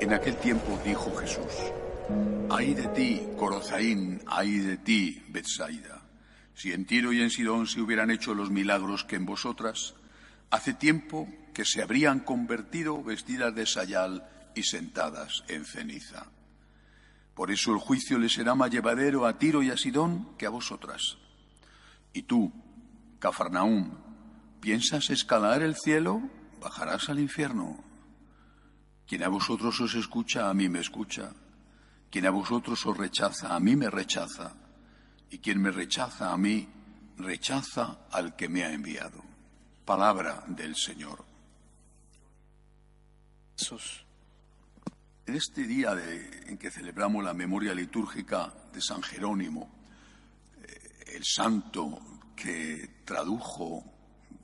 En aquel tiempo dijo Jesús, ay de ti, Corozaín, ay de ti, Betsaida. Si en Tiro y en Sidón se hubieran hecho los milagros que en vosotras, hace tiempo que se habrían convertido vestidas de sayal y sentadas en ceniza. Por eso el juicio le será más llevadero a Tiro y a Sidón que a vosotras. Y tú, Cafarnaúm, ¿piensas escalar el cielo? Bajarás al infierno. Quien a vosotros os escucha, a mí me escucha. Quien a vosotros os rechaza, a mí me rechaza. Y quien me rechaza a mí, rechaza al que me ha enviado. Palabra del Señor. En este día en que celebramos la memoria litúrgica de San Jerónimo, eh, el santo que tradujo,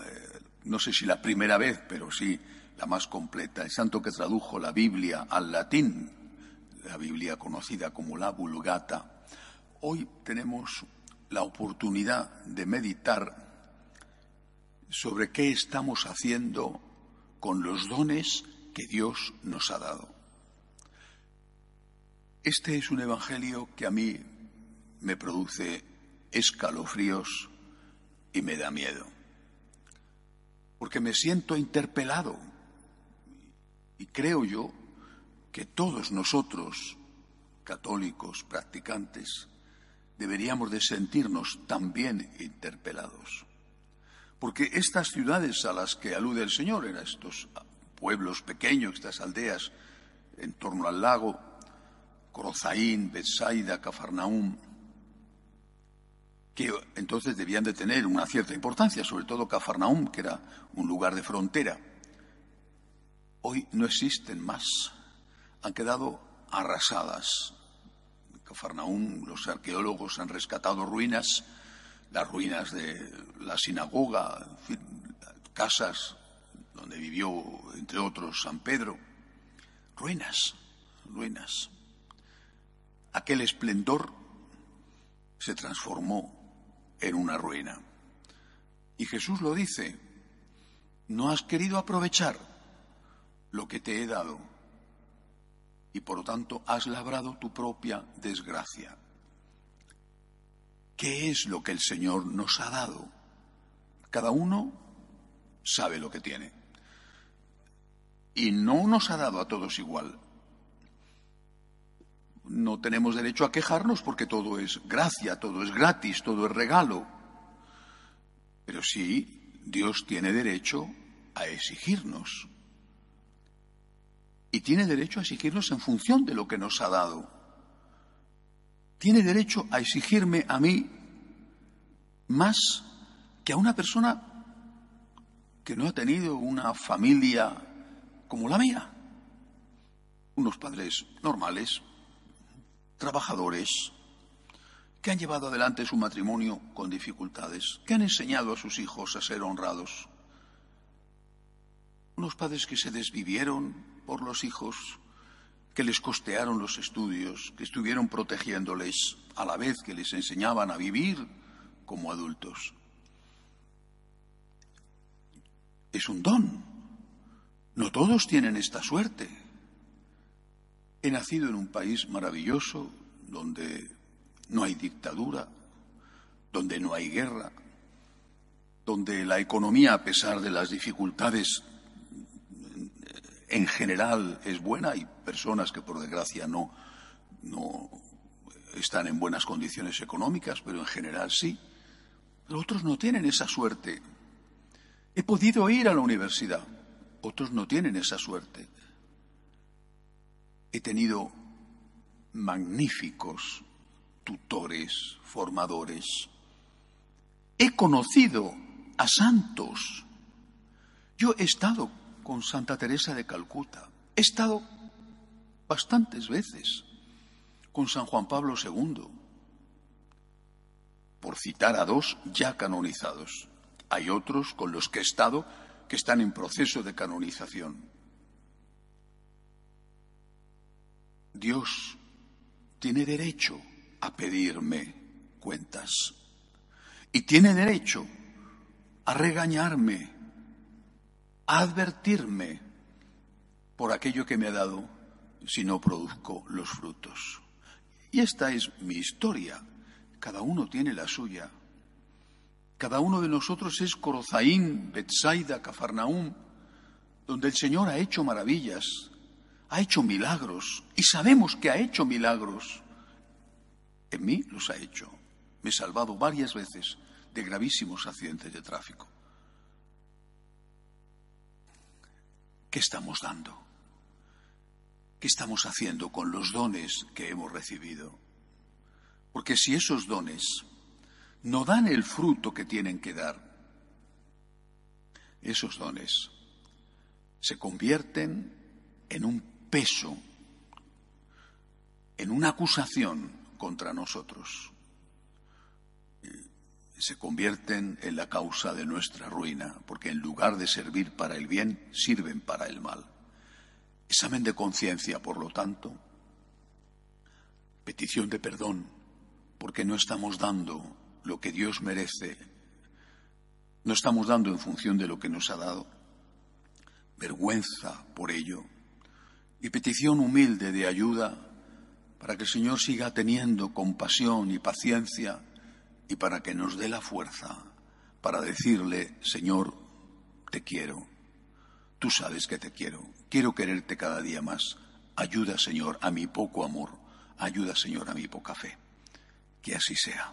eh, no sé si la primera vez, pero sí la más completa, el santo que tradujo la Biblia al latín, la Biblia conocida como la Vulgata. Hoy tenemos la oportunidad de meditar sobre qué estamos haciendo con los dones que Dios nos ha dado. Este es un evangelio que a mí me produce escalofríos y me da miedo, porque me siento interpelado y creo yo que todos nosotros, católicos, practicantes, deberíamos de sentirnos también interpelados. Porque estas ciudades a las que alude el Señor, en estos pueblos pequeños, estas aldeas en torno al lago, Corozaín, Betsaida, Cafarnaúm, que entonces debían de tener una cierta importancia, sobre todo Cafarnaúm, que era un lugar de frontera hoy no existen más. Han quedado arrasadas. En Cafarnaún los arqueólogos han rescatado ruinas, las ruinas de la sinagoga, casas donde vivió, entre otros, San Pedro. Ruinas, ruinas. Aquel esplendor se transformó en una ruina. Y Jesús lo dice, no has querido aprovechar lo que te he dado y por lo tanto has labrado tu propia desgracia. ¿Qué es lo que el Señor nos ha dado? Cada uno sabe lo que tiene. Y no nos ha dado a todos igual. No tenemos derecho a quejarnos porque todo es gracia, todo es gratis, todo es regalo. Pero sí, Dios tiene derecho a exigirnos y tiene derecho a exigirnos en función de lo que nos ha dado. Tiene derecho a exigirme a mí más que a una persona que no ha tenido una familia como la mía. Unos padres normales, trabajadores, que han llevado adelante su matrimonio con dificultades, que han enseñado a sus hijos a ser honrados. Unos padres que se desvivieron por los hijos, que les costearon los estudios, que estuvieron protegiéndoles a la vez que les enseñaban a vivir como adultos. Es un don. No todos tienen esta suerte. He nacido en un país maravilloso donde no hay dictadura, donde no hay guerra, donde la economía, a pesar de las dificultades en general es buena. Hay personas que, por desgracia, no, no están en buenas condiciones económicas, pero en general sí. Pero otros no tienen esa suerte. He podido ir a la universidad. Otros no tienen esa suerte. He tenido magníficos tutores, formadores. He conocido a santos. Yo he estado con Santa Teresa de Calcuta. He estado bastantes veces con San Juan Pablo II, por citar a dos ya canonizados. Hay otros con los que he estado que están en proceso de canonización. Dios tiene derecho a pedirme cuentas y tiene derecho a regañarme, a advertirme por aquello que me ha dado si no produzco los frutos. Y esta es mi historia. Cada uno tiene la suya. Cada uno de nosotros es Corozaín, Betsaida, Cafarnaúm, donde el Señor ha hecho maravillas, ha hecho milagros, y sabemos que ha hecho milagros. En mí los ha hecho. Me he salvado varias veces de gravísimos accidentes de tráfico. ¿Qué estamos dando? ¿Qué estamos haciendo con los dones que hemos recibido? Porque si esos dones no dan el fruto que tienen que dar, esos dones se convierten en un peso, en una acusación contra nosotros se convierten en la causa de nuestra ruina, porque en lugar de servir para el bien, sirven para el mal. Examen de conciencia, por lo tanto, petición de perdón, porque no estamos dando lo que Dios merece, no estamos dando en función de lo que nos ha dado, vergüenza por ello, y petición humilde de ayuda para que el Señor siga teniendo compasión y paciencia y para que nos dé la fuerza para decirle, Señor, te quiero. Tú sabes que te quiero. Quiero quererte cada día más. Ayuda, Señor, a mi poco amor. Ayuda, Señor, a mi poca fe. Que así sea.